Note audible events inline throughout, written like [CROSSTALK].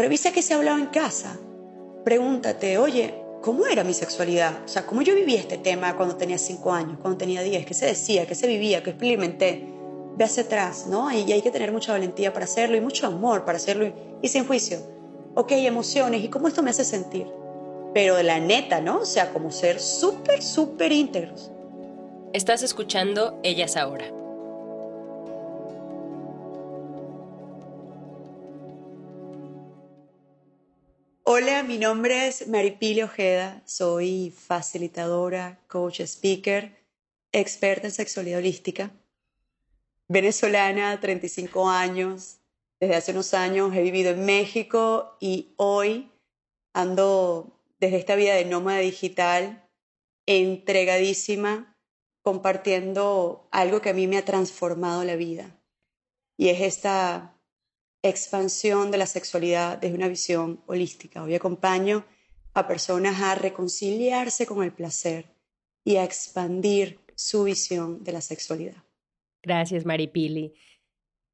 Revisa qué se hablaba en casa. Pregúntate, oye, ¿cómo era mi sexualidad? O sea, ¿cómo yo vivía este tema cuando tenía 5 años, cuando tenía 10? ¿Qué se decía? ¿Qué se vivía? ¿Qué experimenté? Ve hacia atrás, ¿no? Y hay que tener mucha valentía para hacerlo y mucho amor para hacerlo y, y sin juicio. Ok, emociones, ¿y cómo esto me hace sentir? Pero de la neta, ¿no? O sea, como ser súper, súper íntegros. Estás escuchando Ellas Ahora. Hola, mi nombre es Maripili Ojeda, soy facilitadora, coach, speaker, experta en sexualidad holística, venezolana, 35 años, desde hace unos años he vivido en México y hoy ando desde esta vida de nómada digital entregadísima compartiendo algo que a mí me ha transformado la vida y es esta expansión de la sexualidad desde una visión holística. Hoy acompaño a personas a reconciliarse con el placer y a expandir su visión de la sexualidad. Gracias, Maripili.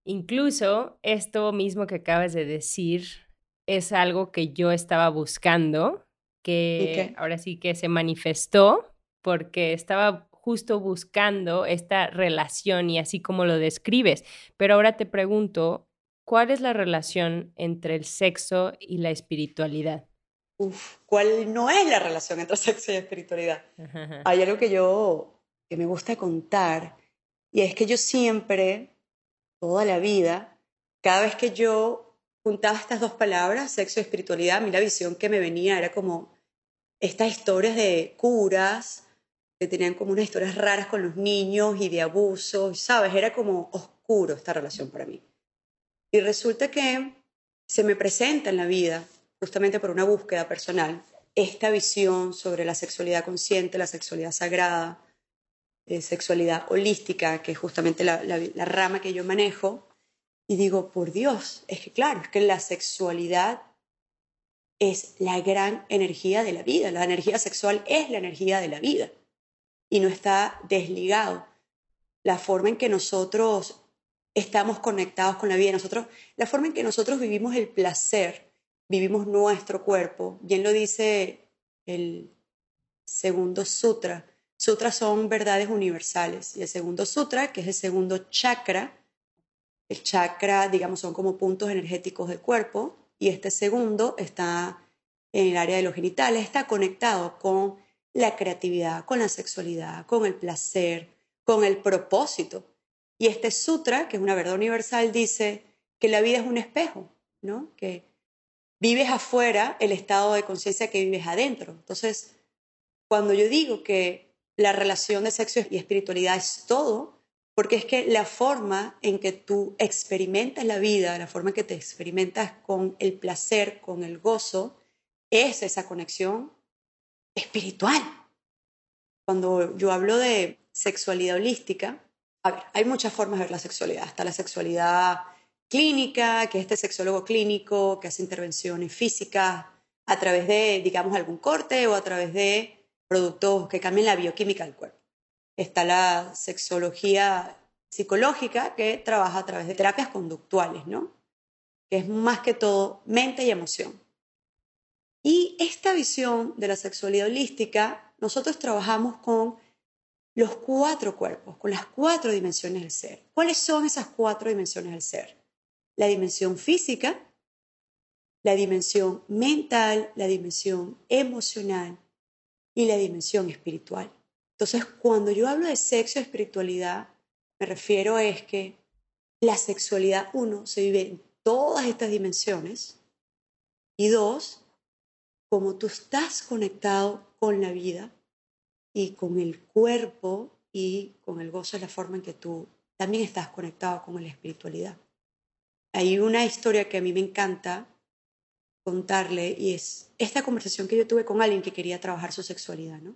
Incluso esto mismo que acabas de decir es algo que yo estaba buscando, que ahora sí que se manifestó porque estaba justo buscando esta relación y así como lo describes. Pero ahora te pregunto, ¿cuál es la relación entre el sexo y la espiritualidad? Uf, ¿cuál no es la relación entre [LAUGHS] sexo y espiritualidad? Hay algo que yo que me gusta contar y es que yo siempre toda la vida, cada vez que yo juntaba estas dos palabras, sexo y espiritualidad, a mí la visión que me venía era como estas historias de curas que tenían como unas historias raras con los niños y de abusos, ¿sabes? Era como oscuro esta relación para mí. Y resulta que se me presenta en la vida, justamente por una búsqueda personal, esta visión sobre la sexualidad consciente, la sexualidad sagrada, eh, sexualidad holística, que es justamente la, la, rama que yo manejo, y digo, por Dios, es que claro, es que la sexualidad es la gran energía de la vida, la energía sexual es la energía de la vida y no está desligado. La forma en que nosotros estamos conectados con la vida, nosotros, la forma en que nosotros vivimos el placer, vivimos nuestro cuerpo, bien lo dice el segundo sutra, Sutras son verdades universales. Y el segundo sutra, que es el segundo chakra, el chakra, digamos, son como puntos energéticos del cuerpo. Y este segundo está en el área de los genitales, está conectado con la creatividad, con la sexualidad, con el placer, con el propósito. Y este sutra, que es una verdad universal, dice que la vida es un espejo, ¿no? Que vives afuera el estado de conciencia que vives adentro. Entonces, cuando yo digo que la relación de sexo y espiritualidad es todo, porque es que la forma en que tú experimentas la vida, la forma en que te experimentas con el placer, con el gozo, es esa conexión espiritual. Cuando yo hablo de sexualidad holística, a ver, hay muchas formas de ver la sexualidad. Está la sexualidad clínica, que es este sexólogo clínico que hace intervenciones físicas a través de, digamos, algún corte o a través de productos que cambien la bioquímica del cuerpo. Está la sexología psicológica que trabaja a través de terapias conductuales, ¿no? Que es más que todo mente y emoción. Y esta visión de la sexualidad holística, nosotros trabajamos con los cuatro cuerpos, con las cuatro dimensiones del ser. ¿Cuáles son esas cuatro dimensiones del ser? La dimensión física, la dimensión mental, la dimensión emocional y la dimensión espiritual. Entonces, cuando yo hablo de sexo y espiritualidad, me refiero es que la sexualidad, uno, se vive en todas estas dimensiones y dos, como tú estás conectado con la vida y con el cuerpo y con el gozo es la forma en que tú también estás conectado con la espiritualidad. Hay una historia que a mí me encanta contarle y es esta conversación que yo tuve con alguien que quería trabajar su sexualidad, ¿no?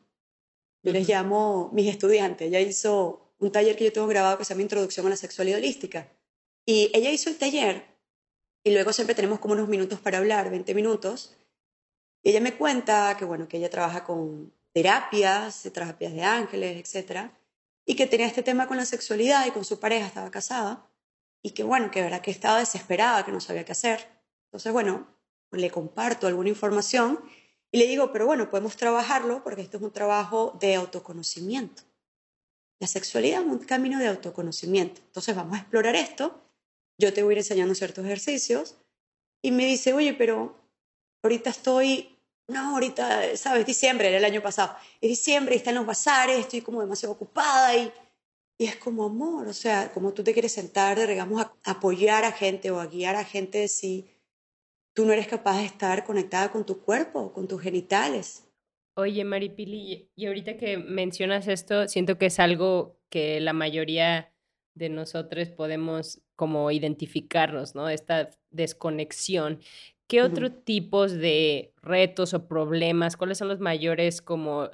Yo les llamo mis estudiantes, ella hizo un taller que yo tengo grabado que se llama Introducción a la Sexualidad Holística y ella hizo el taller y luego siempre tenemos como unos minutos para hablar, 20 minutos, y ella me cuenta que bueno, que ella trabaja con terapias, terapias de ángeles, etcétera, y que tenía este tema con la sexualidad y con su pareja, estaba casada, y que bueno, que verdad que estaba desesperada, que no sabía qué hacer. Entonces, bueno, le comparto alguna información y le digo, pero bueno, podemos trabajarlo porque esto es un trabajo de autoconocimiento. La sexualidad es un camino de autoconocimiento. Entonces vamos a explorar esto. Yo te voy a ir enseñando ciertos ejercicios. Y me dice, oye, pero ahorita estoy no, ahorita, ¿sabes? Diciembre, era el año pasado. Es diciembre están los bazares, estoy como demasiado ocupada y, y es como amor, o sea, como tú te quieres sentar, digamos, a apoyar a gente o a guiar a gente si tú no eres capaz de estar conectada con tu cuerpo, con tus genitales. Oye, Maripili, y ahorita que mencionas esto, siento que es algo que la mayoría de nosotros podemos como identificarnos, ¿no? Esta desconexión. ¿Qué otro tipos de retos o problemas, cuáles son los mayores como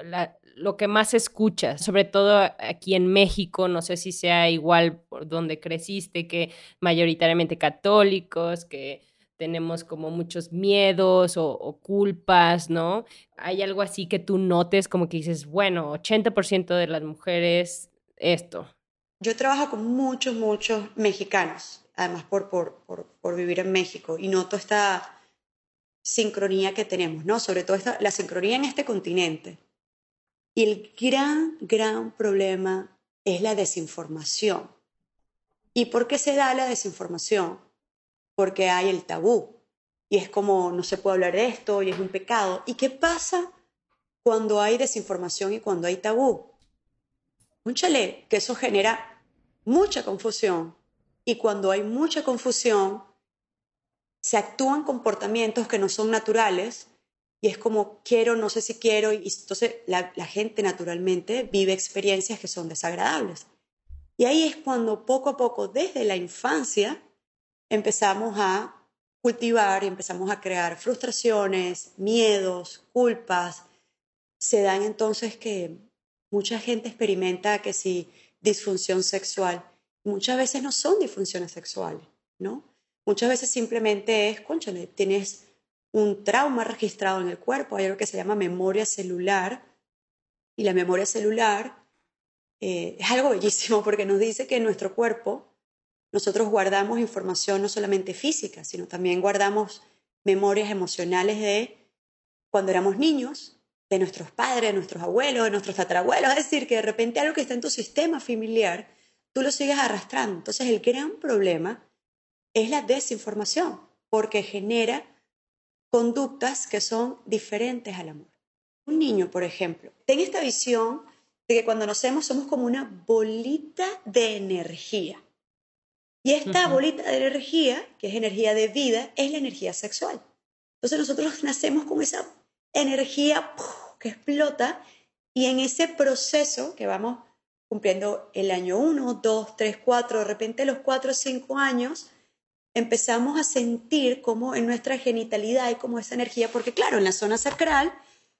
lo que más escuchas, sobre todo aquí en México, no sé si sea igual por donde creciste, que mayoritariamente católicos, que tenemos como muchos miedos o, o, culpas, ¿no? Hay algo así que tú notes como que dices, bueno, 80% de las mujeres esto. Yo trabajo con muchos, muchos mexicanos, además por, por, por, por vivir en México, y noto esta sincronía que tenemos, ¿no? Sobre todo esta, la sincronía en este continente. Y el gran, gran problema es la desinformación. ¿Y por qué se da la desinformación? Porque hay el tabú. Y es como, no se puede hablar de esto y es un pecado. ¿Y qué pasa cuando hay desinformación y cuando hay tabú? Múchale, que eso genera mucha confusión. Y cuando hay mucha confusión, se actúan comportamientos que no son naturales y es como quiero, no sé si quiero, y entonces la, gente naturalmente vive experiencias que son desagradables. Y ahí es cuando poco a poco, desde la infancia, empezamos a cultivar y empezamos a crear frustraciones, miedos, culpas. Se dan entonces que mucha gente experimenta que si disfunción sexual, muchas veces no son disfunciones sexuales, ¿no? Muchas veces simplemente es, conchale, tienes un trauma registrado en el cuerpo, hay algo que se llama memoria celular, y la memoria celular eh, es algo bellísimo porque nos dice que en nuestro cuerpo nosotros guardamos información no solamente física, sino también guardamos memorias emocionales de cuando éramos niños, de nuestros padres, de nuestros abuelos, de nuestros tatarabuelos. Es decir, que de repente algo que está en tu sistema familiar, tú lo sigues arrastrando. Entonces el gran problema es la desinformación, porque genera conductas que son diferentes al amor. Un niño, por ejemplo, tiene esta visión de que cuando nacemos somos como una bolita de energía. Y esta bolita de energía, que es energía de vida, es la energía sexual. Entonces nosotros nacemos con esa energía que explota y en ese proceso que vamos cumpliendo el año 1, 2, 3, 4, de repente los 4 o 5 años, empezamos a sentir como en nuestra genitalidad hay como esa energía, porque claro, en la zona sacral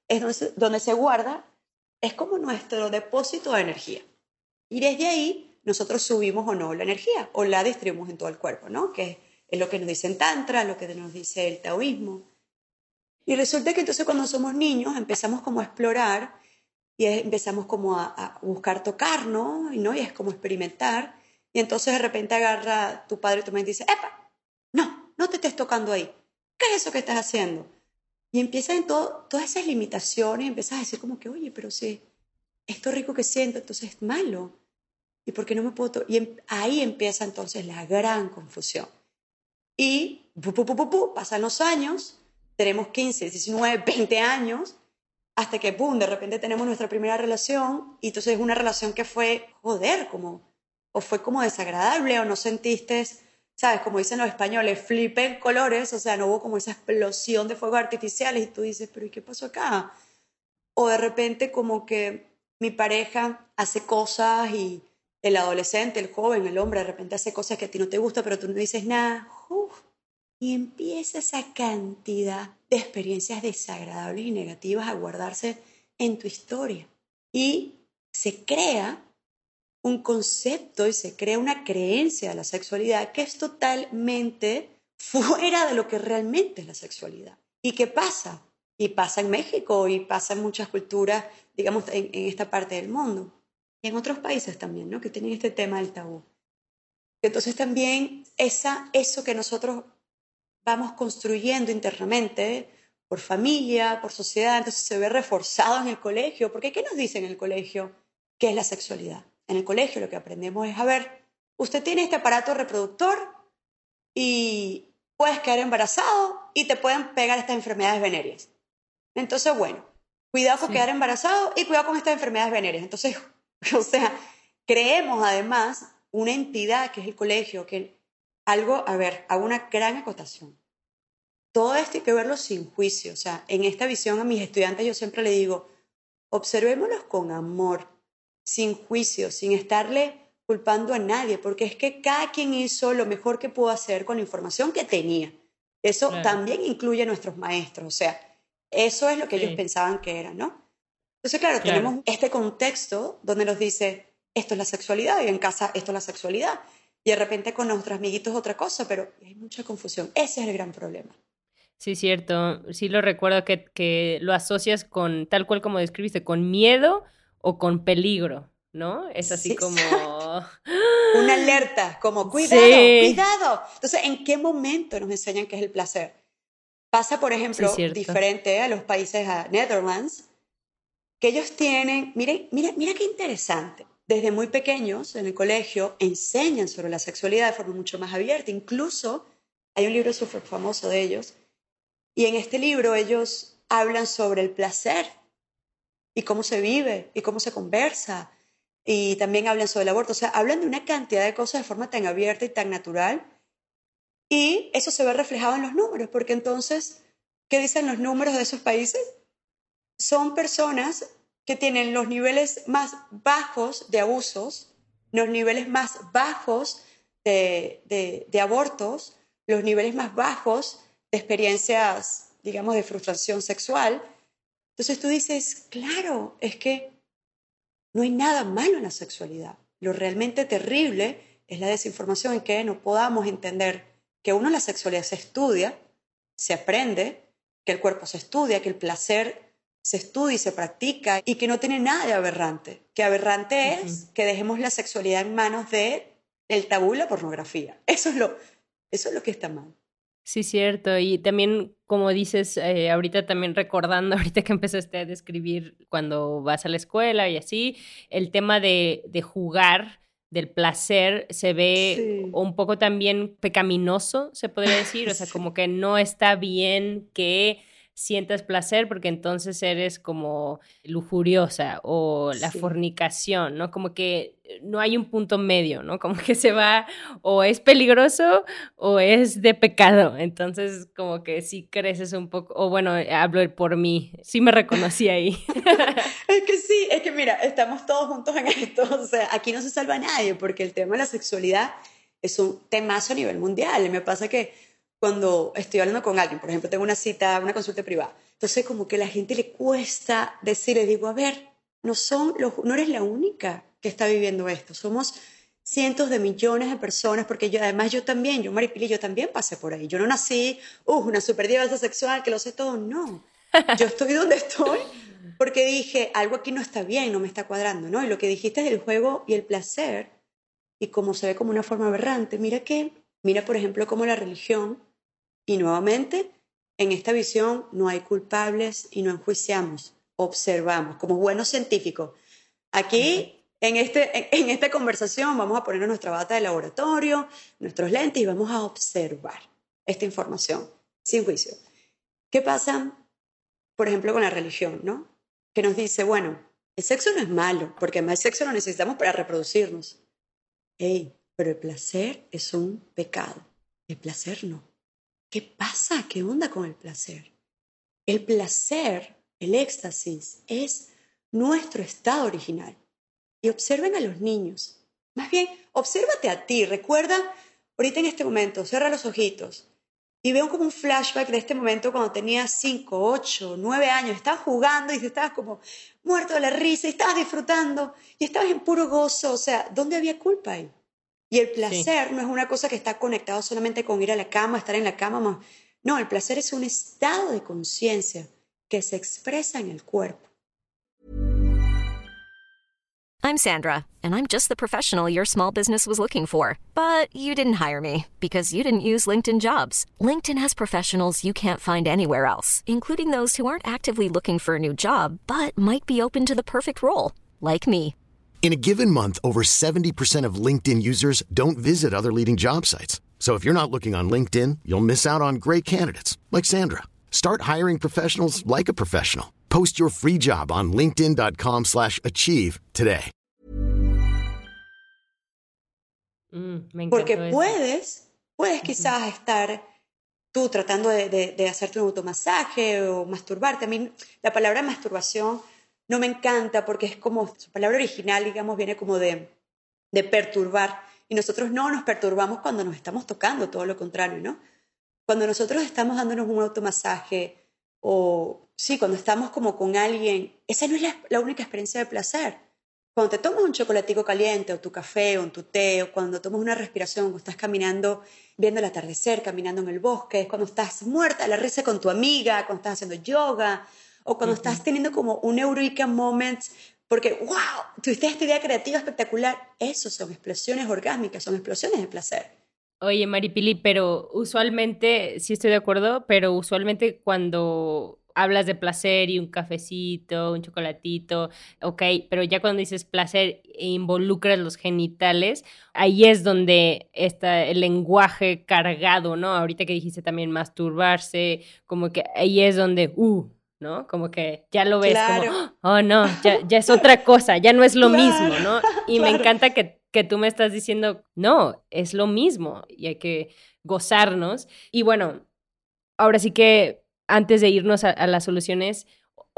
es donde se, guarda, es como nuestro depósito de energía. Y desde ahí nosotros subimos o no la energía, o la distribuimos en todo el cuerpo, ¿no? Que es lo que nos dice el Tantra, lo que nos dice el taoísmo. Y resulta que entonces cuando somos niños empezamos como a explorar y empezamos como a, buscar tocarnos, ¿no? Y es como experimentar. Y entonces de repente agarra tu padre y tu madre y dice, ¡epa! No, te estés tocando ahí. ¿Qué es eso que estás haciendo? Y empiezan en todo, todas esas limitaciones, empiezas a decir como que, oye, pero si esto rico que siento, entonces es malo. ¿Y por qué no me puedo Y em, ahí empieza entonces la gran confusión. Y pasan los años, tenemos 15, 19, 20 años, hasta que, boom, de repente tenemos nuestra primera relación y entonces es una relación que fue, joder, como, o fue como desagradable o no sentiste ¿sabes? Como dicen los españoles, flipen colores, o sea, no hubo como esa explosión de fuegos artificiales y tú dices, pero ¿y qué pasó acá? O de repente como que mi pareja hace cosas y el adolescente, el joven, el hombre, de repente hace cosas que a ti no te gustan, pero tú no dices nada. y empieza esa cantidad de experiencias desagradables y negativas a guardarse en tu historia. Y se crea un concepto y se crea una creencia de la sexualidad que es totalmente fuera de lo que realmente es la sexualidad. ¿Y qué pasa? Y pasa en México y pasa en muchas culturas, digamos, en, esta parte del mundo. Y en otros países también, ¿no? Que tienen este tema del tabú. Entonces también esa, eso que nosotros vamos construyendo internamente, por familia, por sociedad, entonces se ve reforzado en el colegio. Porque ¿qué nos dicen en el colegio? ¿Qué es la sexualidad? En el colegio lo que aprendemos es, a ver, usted tiene este aparato reproductor y puedes quedar embarazado y te pueden pegar estas enfermedades venéreas. Entonces, bueno, cuidado con quedar embarazado y cuidado con estas enfermedades venéreas. Entonces, [LAUGHS] o sea, creemos además una entidad que es el colegio, que algo, a ver, hago una gran acotación. Todo esto hay que verlo sin juicio. O sea, en esta visión a mis estudiantes yo siempre le digo, observémoslos con amor, sin juicio, sin estarle culpando a nadie, porque es que cada quien hizo lo mejor que pudo hacer con la información que tenía. Eso también incluye a nuestros maestros, o sea, eso es lo que ellos pensaban que era, ¿no? Entonces, claro, tenemos este contexto donde nos dice, esto es la sexualidad, y en casa esto es la sexualidad, y de repente con nuestros amiguitos otra cosa, pero hay mucha confusión. Ese es el gran problema. Sí, cierto. Sí lo recuerdo que, que lo asocias con, tal cual como describiste, con miedo o con peligro, ¿no? Es así como... [GASPS] Una alerta, como cuidado, cuidado. Entonces, ¿en qué momento nos enseñan qué es el placer? Pasa, por ejemplo, diferente a los países a Netherlands, que ellos tienen, miren, mira, mira qué interesante. Desde muy pequeños en el colegio enseñan sobre la sexualidad de forma mucho más abierta. Incluso hay un libro súper famoso de ellos. Y en este libro ellos hablan sobre el placer y cómo se vive y cómo se conversa. Y también hablan sobre el aborto. O sea, hablan de una cantidad de cosas de forma tan abierta y tan natural. Y eso se ve reflejado en los números, porque entonces, ¿qué dicen los números de esos países? Son personas que tienen los niveles más bajos de abusos, los niveles más bajos de, abortos, los niveles más bajos de experiencias, digamos, de frustración sexual entonces tú dices, claro, es que no hay nada malo en la sexualidad. Lo realmente terrible es la desinformación en que no podamos entender que uno la sexualidad se estudia, se aprende, que el cuerpo se estudia, que el placer se estudia y se practica y que no tiene nada de aberrante. Que aberrante es que dejemos la sexualidad en manos de el tabú y la pornografía. Eso es lo, eso es lo que está mal. Sí, cierto. Y también, como dices, eh, ahorita también recordando, [LAUGHS] ahorita que empezaste a describir cuando vas a la escuela y así, el tema de, de jugar, del placer, se ve un poco también pecaminoso, se podría [LAUGHS] decir. O sea, como que no está bien que sientas placer porque entonces eres como lujuriosa o la fornicación, ¿no? Como que no hay un punto medio, ¿no? Como que se va o es peligroso o es de pecado. Entonces, como que sí creces un poco, o bueno, hablo por mí, sí me reconocí [LAUGHS] ahí. es que sí, es que mira, estamos todos juntos en esto, o sea, aquí no se salva nadie porque el tema de la sexualidad es un temazo a nivel mundial. Me pasa que cuando estoy hablando con alguien, por ejemplo, tengo una cita, una consulta privada, entonces como que a la gente le cuesta decir, le digo, a ver, no, son los, no eres la única que está viviendo esto, somos cientos de millones de personas, porque yo, además yo también, yo Maripili, yo también pasé por ahí, yo no nací, uh, una super diversa sexual que lo sé todo, no, yo estoy donde estoy porque dije, algo aquí no está bien, no me está cuadrando, ¿no? Y lo que dijiste del juego y el placer, y cómo se ve como una forma aberrante, mira que, mira por ejemplo cómo la religión y nuevamente, en esta visión no hay culpables y no enjuiciamos, observamos como buenos científicos. Aquí, en, este, en, esta conversación, vamos a poner nuestra bata de laboratorio, nuestros lentes y vamos a observar esta información sin juicio. ¿Qué pasa, por ejemplo, con la religión, no? Que nos dice, bueno, el sexo no es malo, porque más sexo lo necesitamos para reproducirnos. Hey, pero el placer es un pecado. El placer no. ¿Qué pasa? ¿Qué onda con el placer? El placer, el éxtasis, es nuestro estado original. Y observen a los niños. Más bien, obsérvate a ti. Recuerda, ahorita en este momento, cierra los ojitos y veo como un flashback de este momento cuando tenías 5, 8, 9 años. Estabas jugando y estabas como muerto de la risa y estabas disfrutando y estabas en puro gozo. O sea, ¿dónde había culpa ahí? Y el placer no es una cosa que está conectado solamente con ir a la cama, estar en la cama. No, el placer es un estado de conciencia que se expresa en el cuerpo. I'm Sandra, and I'm just the professional your small business was looking for. But you didn't hire me because you didn't use LinkedIn jobs. LinkedIn has professionals you can't find anywhere else, including those who aren't actively looking for a new job but might be open to the perfect role, like me. In a given month, over 70% of LinkedIn users don't visit other leading job sites. So if you're not looking on LinkedIn, you'll miss out on great candidates like Sandra. Start hiring professionals like a professional. Post your free job on linkedin.com/achieve today. Mm, Porque puedes, puedes quizás estar tú tratando de, de, de hacerte un automasaje o masturbarte. A mí la palabra masturbación no me encanta porque es como, su palabra original, digamos, viene como de, de perturbar. Y nosotros no nos perturbamos cuando nos estamos tocando, todo lo contrario, ¿no? Cuando nosotros estamos dándonos un automasaje o, sí, cuando estamos como con alguien, esa no es la, única experiencia de placer. Cuando te tomas un chocolatico caliente o tu café o tu té o cuando tomas una respiración, cuando estás caminando, viendo el atardecer, caminando en el bosque, cuando estás muerta la risa con tu amiga, cuando estás haciendo yoga, o cuando estás teniendo como un eureka moment porque, wow, tuviste esta idea creativa espectacular. Eso son explosiones orgásmicas, son explosiones de placer. Oye, Maripili, pero usualmente, sí estoy de acuerdo, pero usualmente cuando hablas de placer y un cafecito, un chocolatito, ok, pero ya cuando dices placer e involucras los genitales, ahí es donde está el lenguaje cargado, ¿no? Ahorita que dijiste también masturbarse, como que ahí es donde, uh, ¿no? Como que ya lo ves como, [GASPS] oh no, ya, ya, es otra cosa, ya no es lo mismo, ¿no? [LAUGHS] Y me encanta que, que tú me estás diciendo, no, es lo mismo y hay que gozarnos. Y bueno, ahora sí que antes de irnos a, a las soluciones,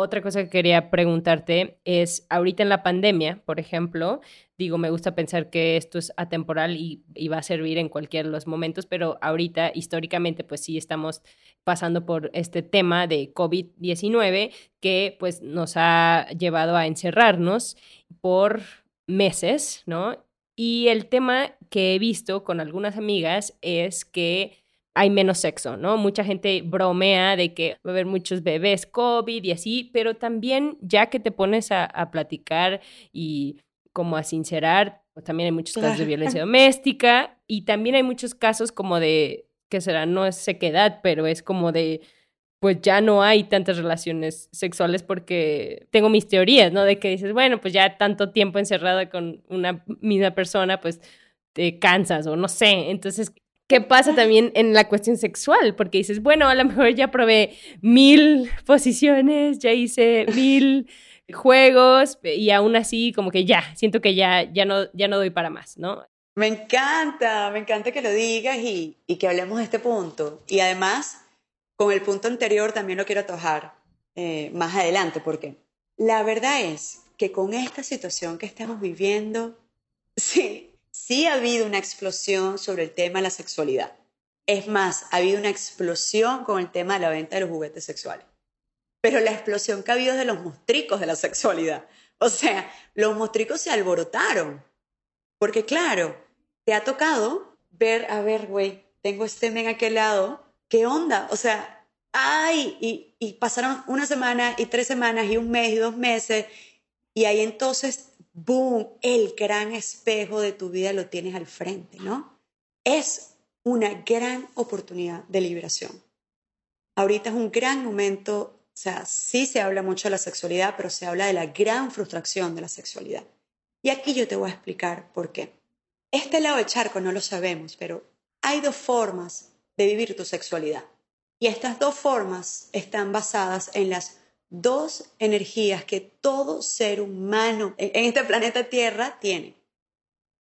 otra cosa que quería preguntarte es, ahorita en la pandemia, por ejemplo, digo, me gusta pensar que esto es atemporal y, va a servir en cualquier de los momentos, pero ahorita históricamente pues sí estamos pasando por este tema de COVID-19 que pues nos ha llevado a encerrarnos por meses, ¿no? Y el tema que he visto con algunas amigas es que hay menos sexo, ¿no? Mucha gente bromea de que va a haber muchos bebés COVID y así, pero también ya que te pones a, platicar y como a sincerar, pues también hay muchos casos de violencia doméstica y también hay muchos casos como de, que será, no es sequedad, pero es como de, pues ya no hay tantas relaciones sexuales porque tengo mis teorías, ¿no? De que dices, bueno, pues ya tanto tiempo encerrada con una misma persona, pues te cansas o no sé. Entonces, ¿Qué pasa también en la cuestión sexual? Porque dices, bueno, a lo mejor ya probé mil [LAUGHS] posiciones, ya hice mil juegos y aún así como que ya, siento que ya, ya, no, ya no doy para más, ¿no? Me encanta, me encanta que lo digas y, y que hablemos de este punto. Y además, con el punto anterior también lo quiero tojar eh, más adelante, porque la verdad es que con esta situación que estamos viviendo, [LAUGHS] sí, sí ha habido una explosión sobre el tema de la sexualidad. Es más, ha habido una explosión con el tema de la venta de los juguetes sexuales. Pero la explosión que ha habido es de los mostricos de la sexualidad. O sea, los mostricos se alborotaron. Porque claro, te ha tocado ver, a ver, güey, tengo este men aquel lado, ¿qué onda? O sea, ay, y, y pasaron una semana y tres semanas y un mes y dos meses, y ahí entonces boom, el gran espejo de tu vida lo tienes al frente, ¿no? Es una gran oportunidad de liberación. Ahorita es un gran momento, o sea, sí se habla mucho de la sexualidad, pero se habla de la gran frustración de la sexualidad. Y aquí yo te voy a explicar por qué. Este lado del charco no lo sabemos, pero hay dos formas de vivir tu sexualidad. Y estas dos formas están basadas en las dos energías que todo ser humano en este planeta Tierra tiene,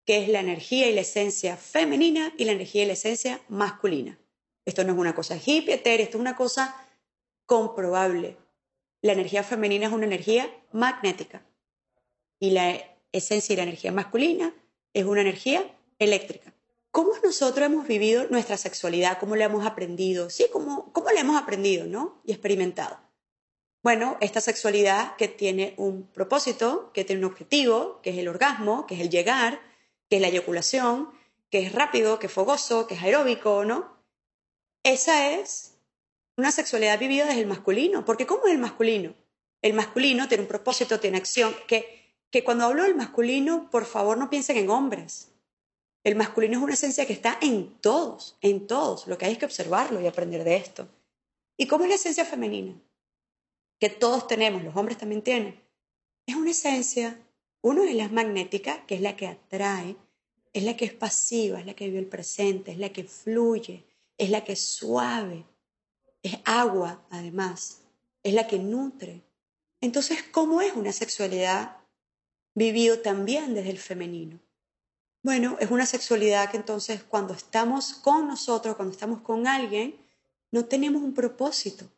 que es la energía y la esencia femenina y la energía y la esencia masculina. Esto no es una cosa hippie, esto es una cosa comprobable. La energía femenina es una energía magnética y la esencia y la energía masculina es una energía eléctrica. ¿Cómo nosotros hemos vivido nuestra sexualidad? ¿Cómo la hemos aprendido? Sí, ¿cómo, cómo la hemos aprendido, no? Y experimentado. Bueno, esta sexualidad que tiene un propósito, que tiene un objetivo, que es el orgasmo, que es el llegar, que es la eyaculación, que es rápido, que es fogoso, que es aeróbico, ¿no? Esa es una sexualidad vivida desde el masculino. Porque ¿cómo es el masculino? El masculino tiene un propósito, tiene acción, que, que cuando hablo del masculino, por favor no piensen en hombres. El masculino es una esencia que está en todos, en todos. Lo que hay es que observarlo y aprender de esto. ¿Y cómo es la esencia femenina? Que todos tenemos, los hombres también tienen. Es una esencia, uno es la magnética, que es la que atrae, es la que es pasiva, es la que vive el presente, es la que fluye, es la que es suave, es agua además, es la que nutre. Entonces, ¿cómo es una sexualidad vivido también desde el femenino? Bueno, es una sexualidad que entonces cuando estamos con nosotros, cuando estamos con alguien, no tenemos un propósito.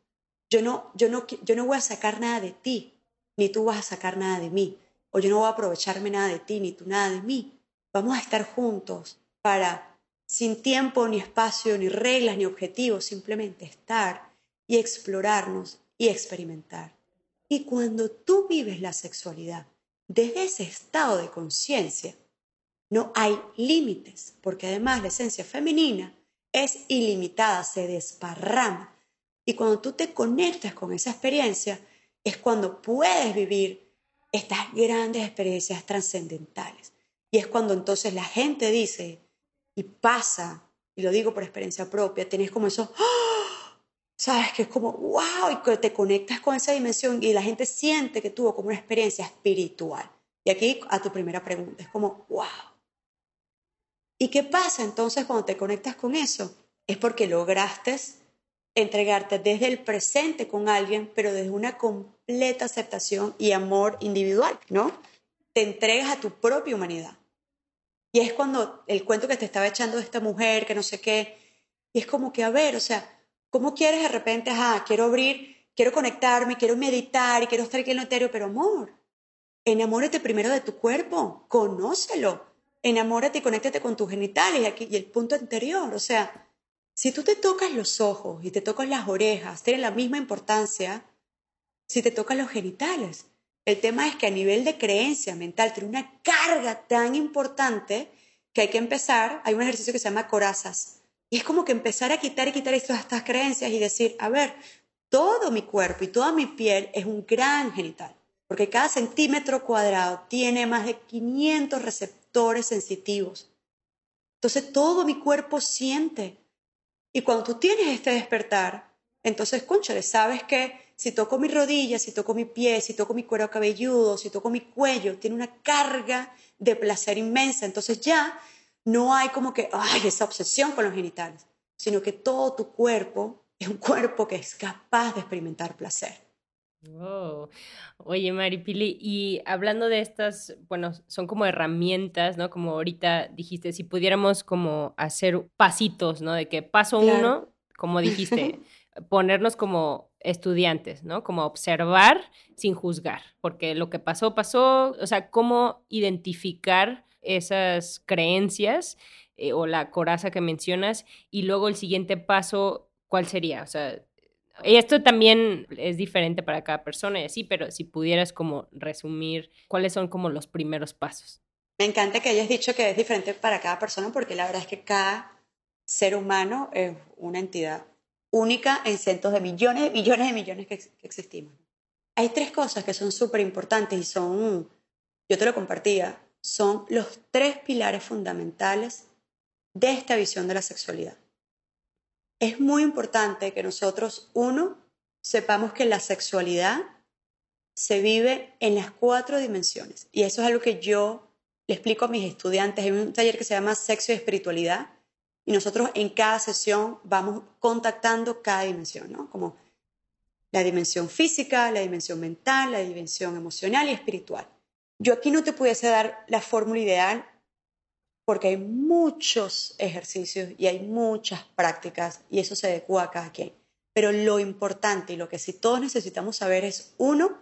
Yo no, yo no, yo no voy a sacar nada de ti, ni tú vas a sacar nada de mí, o yo no voy a aprovecharme nada de ti, ni tú nada de mí. Vamos a estar juntos para, sin tiempo, ni espacio, ni reglas, ni objetivos, simplemente estar y explorarnos y experimentar. Y cuando tú vives la sexualidad desde ese estado de conciencia, no hay límites, porque además la esencia femenina es ilimitada, se desparrama. Y cuando tú te conectas con esa experiencia, es cuando puedes vivir estas grandes experiencias trascendentales. Y es cuando entonces la gente dice, y pasa, y lo digo por experiencia propia, tenés como eso, ¡ah! sabes que es como, wow, y que te conectas con esa dimensión y la gente siente que tuvo como una experiencia espiritual. Y aquí a tu primera pregunta, es como, wow, ¿Y qué pasa entonces cuando te conectas con eso? Es porque lograste entregarte desde el presente con alguien, pero desde una completa aceptación y amor individual, ¿no? Te entregas a tu propia humanidad. Y es cuando el cuento que te estaba echando de esta mujer, que no sé qué, y es como que, a ver, o sea, ¿cómo quieres de repente, ah, quiero abrir, quiero conectarme, quiero meditar y quiero estar aquí en lo etéreo, pero amor, enamórate primero de tu cuerpo, conócelo, enamórate y conéctate con tus genitales y, aquí, y el punto anterior. O sea, si tú te tocas los ojos y te tocas las orejas, tiene la misma importancia si te tocas los genitales. El tema es que a nivel de creencia mental tiene una carga tan importante que hay que empezar, hay un ejercicio que se llama corazas. Y es como que empezar a quitar y quitar todas estas creencias y decir, a ver, todo mi cuerpo y toda mi piel es un gran genital, porque cada centímetro cuadrado tiene más de 500 receptores sensitivos. Entonces todo mi cuerpo siente. Y cuando tú tienes este despertar, entonces, conchale, sabes que si toco mi rodilla, si toco mi pie, si toco mi cuero cabelludo, si toco mi cuello, tiene una carga de placer inmensa. Entonces ya no hay como que, ay, esa obsesión con los genitales, sino que todo tu cuerpo es un cuerpo que es capaz de experimentar placer. Oh. Oye, Maripili, y hablando de estas, bueno, son como herramientas, ¿no? Como ahorita dijiste, si pudiéramos como hacer pasitos, ¿no? De que paso uno, como dijiste, [LAUGHS] ponernos como estudiantes, ¿no? Como observar sin juzgar, porque lo que pasó, pasó, o sea, cómo identificar esas creencias eh, o la coraza que mencionas y luego el siguiente paso, ¿cuál sería? O sea, y esto también es diferente para cada persona y así, pero si pudieras como resumir cuáles son como los primeros pasos. Me encanta que hayas dicho que es diferente para cada persona porque la verdad es que cada ser humano es una entidad única en cientos de millones, de millones de millones que, que existimos. Hay tres cosas que son súper importantes y son, yo te lo compartía, son los tres pilares fundamentales de esta visión de la sexualidad es muy importante que nosotros, uno, sepamos que la sexualidad se vive en las cuatro dimensiones. Y eso es algo que yo le explico a mis estudiantes. Hay un taller que se llama Sexo y Espiritualidad. Y nosotros en cada sesión vamos contactando cada dimensión, ¿no? Como la dimensión física, la dimensión mental, la dimensión emocional y espiritual. Yo aquí no te pudiese dar la fórmula ideal porque hay muchos ejercicios y hay muchas prácticas y eso se adecua a cada quien. Pero lo importante y lo que sí todos necesitamos saber es, uno,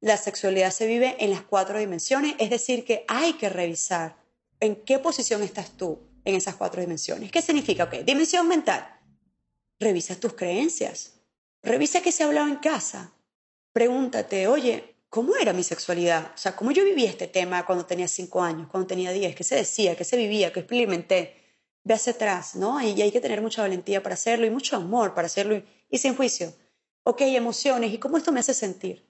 la sexualidad se vive en las cuatro dimensiones, es decir, que hay que revisar en qué posición estás tú en esas cuatro dimensiones. ¿Qué significa? Ok, dimensión mental. Revisa tus creencias. Revisa qué se ha hablado en casa. Pregúntate, oye, ¿cómo era mi sexualidad? O sea, ¿cómo yo viví este tema cuando tenía cinco años, cuando tenía diez? ¿Qué se decía? ¿Qué se vivía? ¿Qué experimenté? Ve hacia atrás, ¿no? Y hay que tener mucha valentía para hacerlo y mucho amor para hacerlo y, sin juicio. Ok, emociones. ¿Y cómo esto me hace sentir?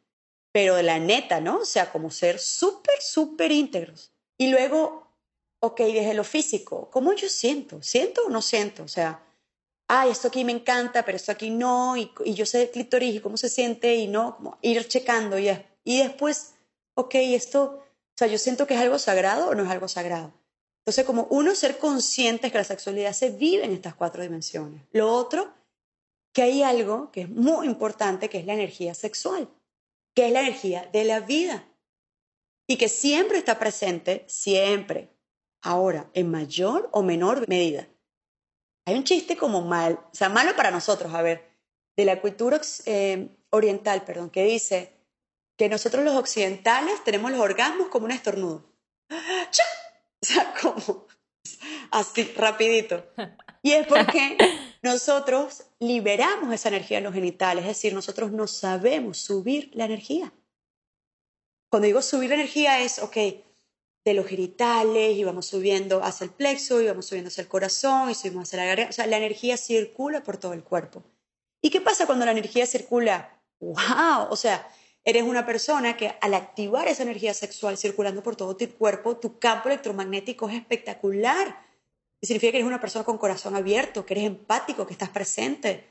Pero la neta, ¿no? O sea, como ser súper, súper íntegros. Y luego, ok, desde lo físico, ¿cómo yo siento? ¿Siento o no siento? O sea, ay, esto aquí me encanta, pero esto aquí no, y, yo sé el clítoris y cómo se siente, y no, como ir checando, y, y después, ok, esto, o sea, yo siento que es algo sagrado o no es algo sagrado. Entonces, como uno ser consciente que la sexualidad se vive en estas cuatro dimensiones. Lo otro, que hay algo que es muy importante, que es la energía sexual, que es la energía de la vida, y que siempre está presente, siempre, ahora, en mayor o menor medida hay un chiste como mal, o sea, malo para nosotros, a ver, de la cultura eh, oriental, perdón, que dice que nosotros los occidentales tenemos los orgasmos como un estornudo. O sea, [LAUGHS] como así, rapidito. Y es porque [LAUGHS] nosotros liberamos esa energía en los genitales, es decir, nosotros no sabemos subir la energía. Cuando digo subir la energía es, ok, de los genitales y vamos subiendo hacia el plexo y vamos subiendo hacia el corazón y subimos hacia la garganta. O sea, la energía circula por todo el cuerpo. ¿Y qué pasa cuando la energía circula? ¡Wow! O sea, eres una persona que al activar esa energía sexual circulando por todo tu cuerpo, tu campo electromagnético es espectacular. Y significa que eres una persona con corazón abierto, que eres empático, que estás presente,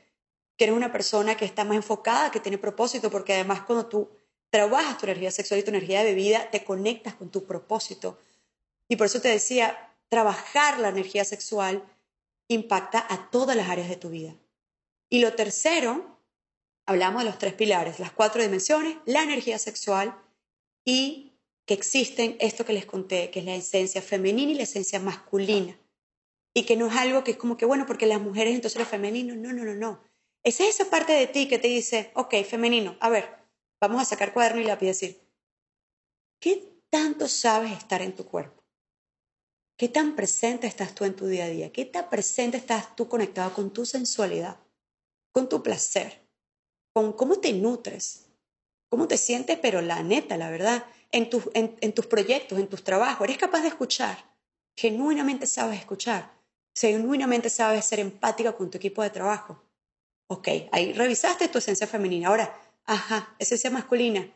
que eres una persona que está más enfocada, que tiene propósito, porque además cuando tú trabajas tu energía sexual y tu energía de vida, te conectas con tu propósito. Y por eso te decía, trabajar la energía sexual impacta a todas las áreas de tu vida. Y lo tercero, hablamos de los tres pilares, las cuatro dimensiones, la energía sexual y que existen esto que les conté, que es la esencia femenina y la esencia masculina. Y que no es algo que es como que, bueno, porque las mujeres entonces lo femenino, no, no, no, no. Esa es esa parte de ti que te dice, ok, femenino, a ver, vamos a sacar cuaderno y lápiz y decir, ¿qué tanto sabes estar en tu cuerpo? ¿Qué tan presente estás tú en tu día a día? ¿Qué tan presente estás tú conectado con tu sensualidad, con tu placer, con cómo te nutres, cómo te sientes, pero la neta, la verdad, en, en tus proyectos, en tus trabajos? ¿Eres capaz de escuchar? Genuinamente sabes escuchar. Genuinamente sabes ser empática con tu equipo de trabajo. Ok, ahí revisaste tu esencia femenina. Ahora, Ajá, esencia masculina.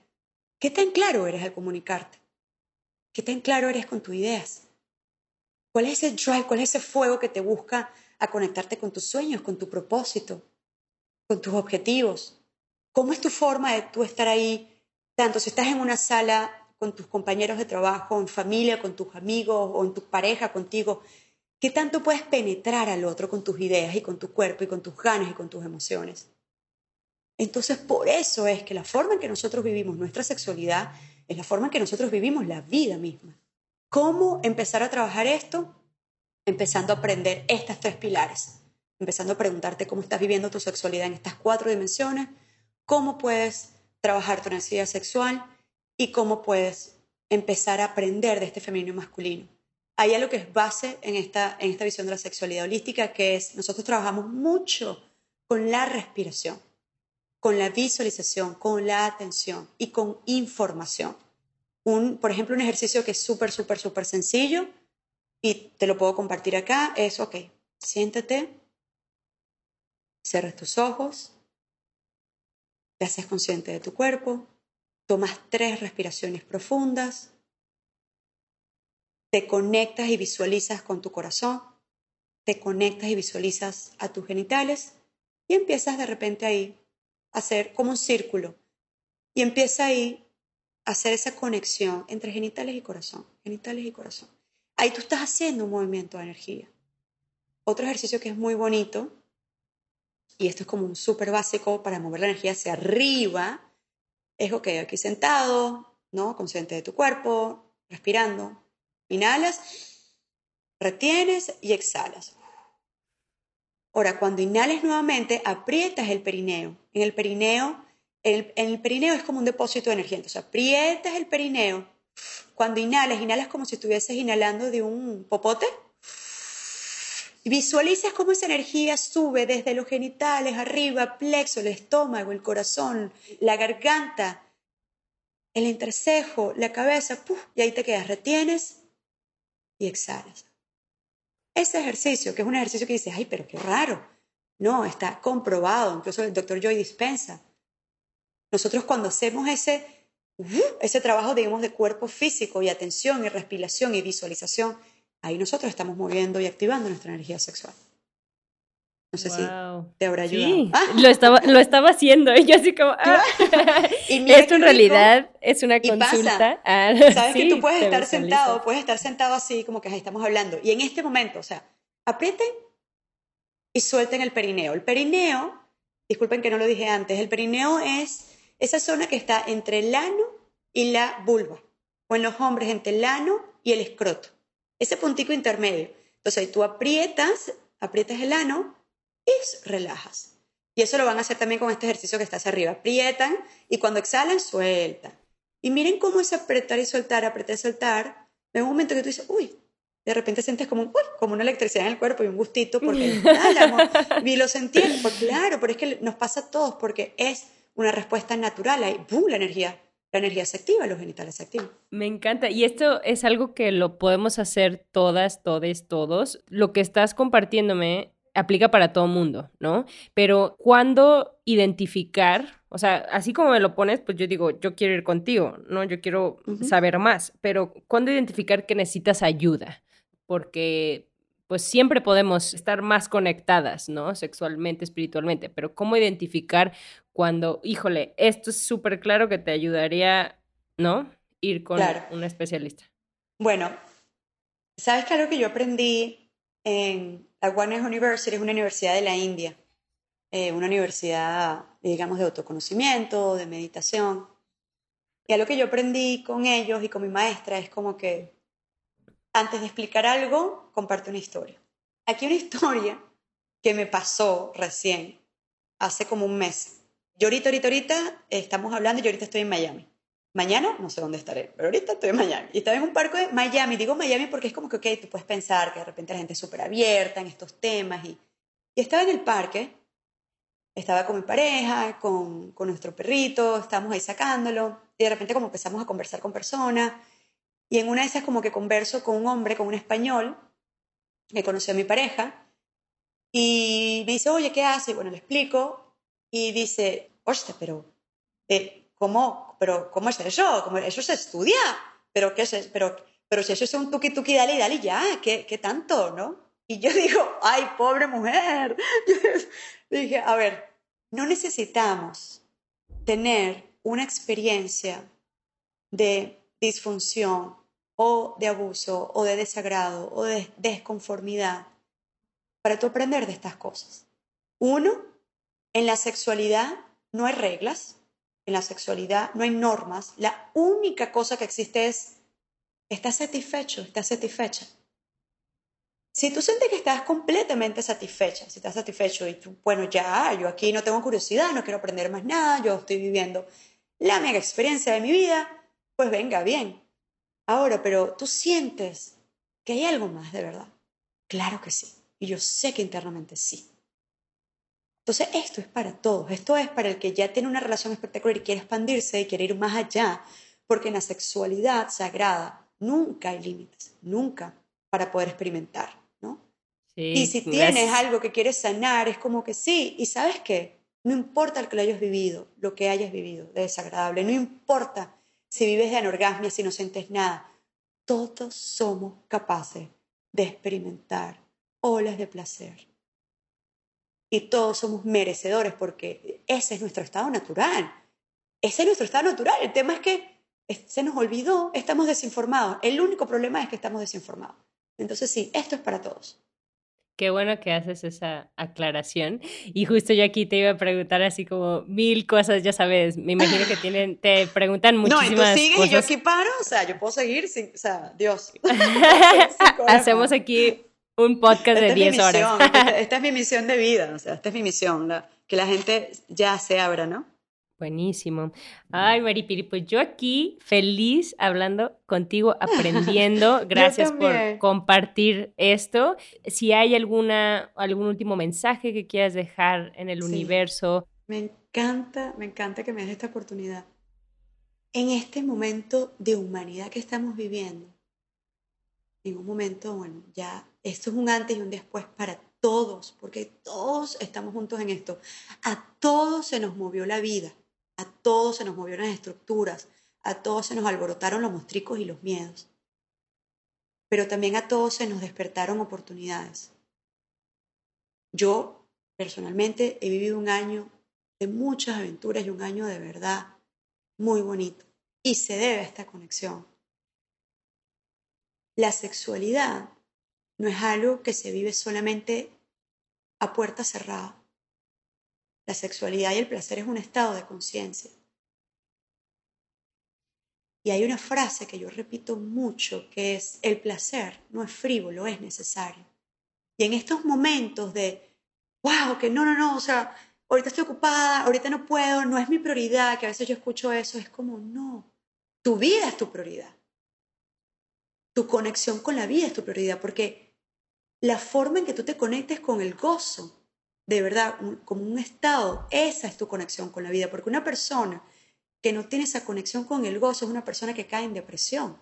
¿Qué tan claro eres al comunicarte? ¿Qué tan claro eres con tus ideas? ¿Cuál es ese drive, cuál es ese fuego que te busca a conectarte con tus sueños, con tu propósito, con tus objetivos? ¿Cómo es tu forma de tú estar ahí, tanto si estás en una sala con tus compañeros de trabajo, en familia, con tus amigos o en tu pareja contigo? ¿Qué tanto puedes penetrar al otro con tus ideas y con tu cuerpo y con tus ganas y con tus emociones? Entonces, por eso es que la forma en que nosotros vivimos nuestra sexualidad es la forma en que nosotros vivimos la vida misma. ¿Cómo empezar a trabajar esto? Empezando a aprender estas tres pilares. Empezando a preguntarte cómo estás viviendo tu sexualidad en estas cuatro dimensiones, cómo puedes trabajar tu necesidad sexual y cómo puedes empezar a aprender de este femenino masculino. Hay algo que es base en esta, en esta visión de la sexualidad holística, que es nosotros trabajamos mucho con la respiración con la visualización, con la atención y con información. Un, por ejemplo, un ejercicio que es súper, súper, súper sencillo y te lo puedo compartir acá es, ok, siéntate, cierres tus ojos, te haces consciente de tu cuerpo, tomas tres respiraciones profundas, te conectas y visualizas con tu corazón, te conectas y visualizas a tus genitales y empiezas de repente ahí hacer como un círculo y empieza ahí a hacer esa conexión entre genitales y corazón, genitales y corazón. Ahí tú estás haciendo un movimiento de energía. Otro ejercicio que es muy bonito, y esto es como un súper básico para mover la energía hacia arriba, es, ok, aquí sentado, ¿no? Consciente de tu cuerpo, respirando. Inhalas retienes y exhalas. Ahora, cuando inhales nuevamente, aprietas el perineo. En el perineo, el, el perineo es como un depósito de energía. Entonces, aprietas el perineo. Cuando inhalas, inhalas como si estuvieses inhalando de un popote. Visualizas cómo esa energía sube desde los genitales arriba, plexo, el estómago, el corazón, la garganta, el entrecejo, la cabeza, y ahí te quedas, retienes y exhalas. Ese ejercicio, que es un ejercicio que dices, ay, pero qué raro. No, está comprobado, incluso el doctor Joy dispensa. Nosotros cuando hacemos ese, ese trabajo, digamos, de cuerpo físico y atención y respiración y visualización, ahí nosotros estamos moviendo y activando nuestra energía sexual. No sé si te habrá ayudado. Sí, ah. lo, estaba, lo estaba haciendo y yo así como... Ah. [LAUGHS] Esto en realidad es una consulta. Ah, Sabes que tú puedes estar sentado, puedes estar sentado así como que ahí estamos hablando. Y en este momento, o sea, aprieten y suelten el perineo. El perineo, disculpen que no lo dije antes, el perineo es esa zona que está entre el ano y la vulva. O en los hombres entre el ano y el escroto. Ese puntico intermedio. Entonces tú aprietas, aprietas el ano relajas. Y eso lo van a hacer también con este ejercicio que está hacia arriba. Aprietan y cuando exhalan, sueltan. Y miren cómo es apretar y soltar, apretar y soltar. En un momento que tú dices, uy, de repente sientes como, uy, como una electricidad en el cuerpo y un gustito porque [LAUGHS] y lo sentí, pues claro, pero es que nos pasa a todos porque es una respuesta natural, ahí, ¡bum!, la energía, la energía se activa, los genitales se activan. Me encanta. Y esto es algo que lo podemos hacer todas, todes, todos. Lo que estás compartiéndome aplica para todo mundo, ¿no? Pero cuando identificar, o sea, así como me lo pones, pues yo digo, yo quiero ir contigo, ¿no? Yo quiero saber más, pero cuando identificar que necesitas ayuda, porque pues siempre podemos estar más conectadas, ¿no? Sexualmente, espiritualmente, pero ¿cómo identificar cuando, híjole, esto es súper claro que te ayudaría, ¿no? Ir con un especialista. Bueno, ¿sabes que algo que yo aprendí en la Warner University es una universidad de la India, eh, una universidad, digamos, de autoconocimiento, de meditación. Y a lo que yo aprendí con ellos y con mi maestra es como que antes de explicar algo, comparte una historia. Aquí una [LAUGHS] historia que me pasó recién, hace como un mes. Yo ahorita, ahorita, ahorita estamos hablando y yo ahorita estoy en Miami. Mañana no sé dónde estaré, pero ahorita estoy en Miami. Y estaba en un parque de Miami. Digo Miami porque es como que, ok, tú puedes pensar que de repente la gente es súper abierta en estos temas. Y, y estaba en el parque, estaba con mi pareja, con, con nuestro perrito, estábamos ahí sacándolo. Y de repente como empezamos a conversar con personas. Y en una de esas como que converso con un hombre, con un español, que conoció a mi pareja. Y me dice, oye, ¿qué hace? Y bueno, le explico. Y dice, hostia, pero... Eh, ¿cómo, pero, ¿cómo es eso? ¿Cómo, eso se estudia. ¿Pero qué es Pero, pero si eso es un tuki tuki, dale, dale ya, ¿qué, qué tanto, no? Y yo [LAUGHS] digo, ay, pobre mujer. [LAUGHS] dije, a ver, no necesitamos tener una experiencia de disfunción o de abuso o de desagrado o de desconformidad para tú aprender de estas cosas. Uno, en la sexualidad no hay reglas, en la sexualidad, no hay normas, la única cosa que existe es, estás satisfecho, estás satisfecha. Si tú sientes que estás completamente satisfecha, si estás satisfecho y tú, bueno, ya, yo aquí no tengo curiosidad, no quiero aprender más nada, yo estoy viviendo la mega experiencia de mi vida, pues venga, bien. Ahora, pero tú sientes que hay algo más de verdad. Claro que sí. Y yo sé que internamente sí. Entonces, esto es para todos, esto es para el que ya tiene una relación espectacular y quiere expandirse y quiere ir más allá, porque en la sexualidad sagrada nunca hay límites, nunca para poder experimentar, ¿no? y si tienes algo que quieres sanar, es como que sí, y sabes qué, no importa lo que lo hayas vivido, lo que hayas vivido de desagradable, no importa si vives de anorgasmia, si no sientes nada, todos somos capaces de experimentar olas de placer y todos somos merecedores porque ese es nuestro estado natural. Ese es nuestro estado natural. El tema es que se nos olvidó, estamos desinformados. El único problema es que estamos desinformados. Entonces sí, esto es para todos. Qué bueno que haces esa aclaración. Y justo yo aquí te iba a preguntar así como mil cosas, ya sabes, me imagino que tienen, te preguntan muchísimas [LAUGHS] no, y sigues y yo aquí paro, o sea, yo puedo seguir, sin, o sea, Dios. [LAUGHS] [LAUGHS] Hacemos aquí un podcast de 10 horas. esta, esta, es mi misión de vida, o sea, esta es mi misión, que la gente ya se abra, ¿no? Buenísimo. Ay, Maripiri, pues yo aquí feliz hablando contigo, [LAUGHS] aprendiendo. Gracias por compartir esto. Si hay alguna, algún último mensaje que quieras dejar en el universo. Me encanta, me encanta que me des esta oportunidad. En este momento de humanidad que estamos viviendo, en un momento, bueno, ya esto es un antes y un después para todos, porque todos estamos juntos en esto. A todos se nos movió la vida a todos se nos movieron las estructuras, a todos se nos alborotaron los mostricos y los miedos. Pero también a todos se nos despertaron oportunidades. Yo, personalmente, he vivido un año de muchas aventuras y un año de verdad muy bonito. Y se debe a esta conexión. La sexualidad no es algo que se vive solamente a puerta cerrada. La sexualidad y el placer es un estado de conciencia. Y hay una frase que yo repito mucho que es, el placer no es frívolo, es necesario. Y en estos momentos de, wow, que no, no, no, o sea, ahorita estoy ocupada, ahorita no puedo, no es mi prioridad, que a veces yo escucho eso, es como, no, tu vida es tu prioridad. Tu conexión con la vida es tu prioridad, porque la forma en que tú te conectes con el gozo de verdad como un estado, esa es tu conexión con la vida, porque una persona que no tiene esa conexión con el gozo es una persona que cae en depresión,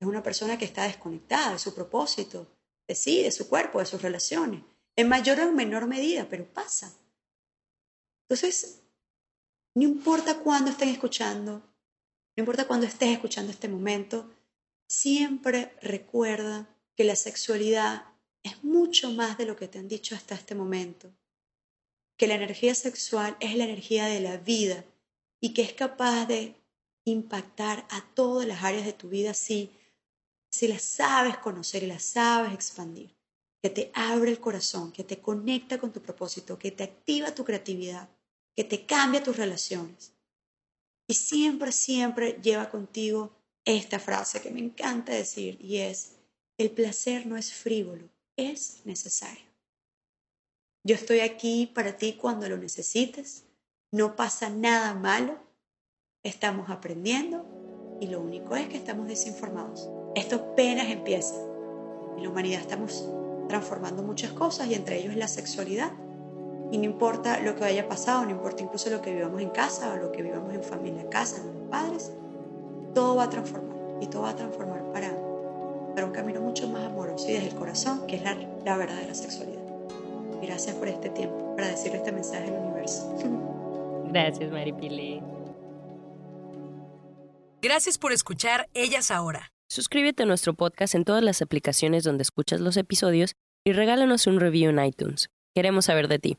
es una persona que está desconectada de su propósito, de sí, de su cuerpo, de sus relaciones, en mayor o en menor medida, pero pasa. Entonces, no importa cuándo estén escuchando, no importa cuándo estés escuchando este momento, siempre recuerda que la sexualidad es mucho más de lo que te han dicho hasta este momento que la energía sexual es la energía de la vida y que es capaz de impactar a todas las áreas de tu vida si, si las sabes conocer y las sabes expandir, que te abre el corazón, que te conecta con tu propósito, que te activa tu creatividad, que te cambia tus relaciones. Y siempre, siempre lleva contigo esta frase que me encanta decir y es, el placer no es frívolo, es necesario. Yo estoy aquí para ti cuando lo necesites. No pasa nada malo. Estamos aprendiendo y lo único es que estamos desinformados. Esto apenas empieza. En la humanidad estamos transformando muchas cosas y entre ellos la sexualidad. Y no importa lo que haya pasado, no importa incluso lo que vivamos en casa o lo que vivamos en familia, casa, con los padres, todo va a transformar y todo va a transformar para, para un camino mucho más amoroso y desde el corazón, que es la, la verdadera sexualidad. Gracias por este tiempo para decirle este mensaje al universo. [LAUGHS] Gracias, Maripili. Gracias por escuchar Ellas Ahora. Suscríbete a nuestro podcast en todas las aplicaciones donde escuchas los episodios y regálanos un review en iTunes. Queremos saber de ti.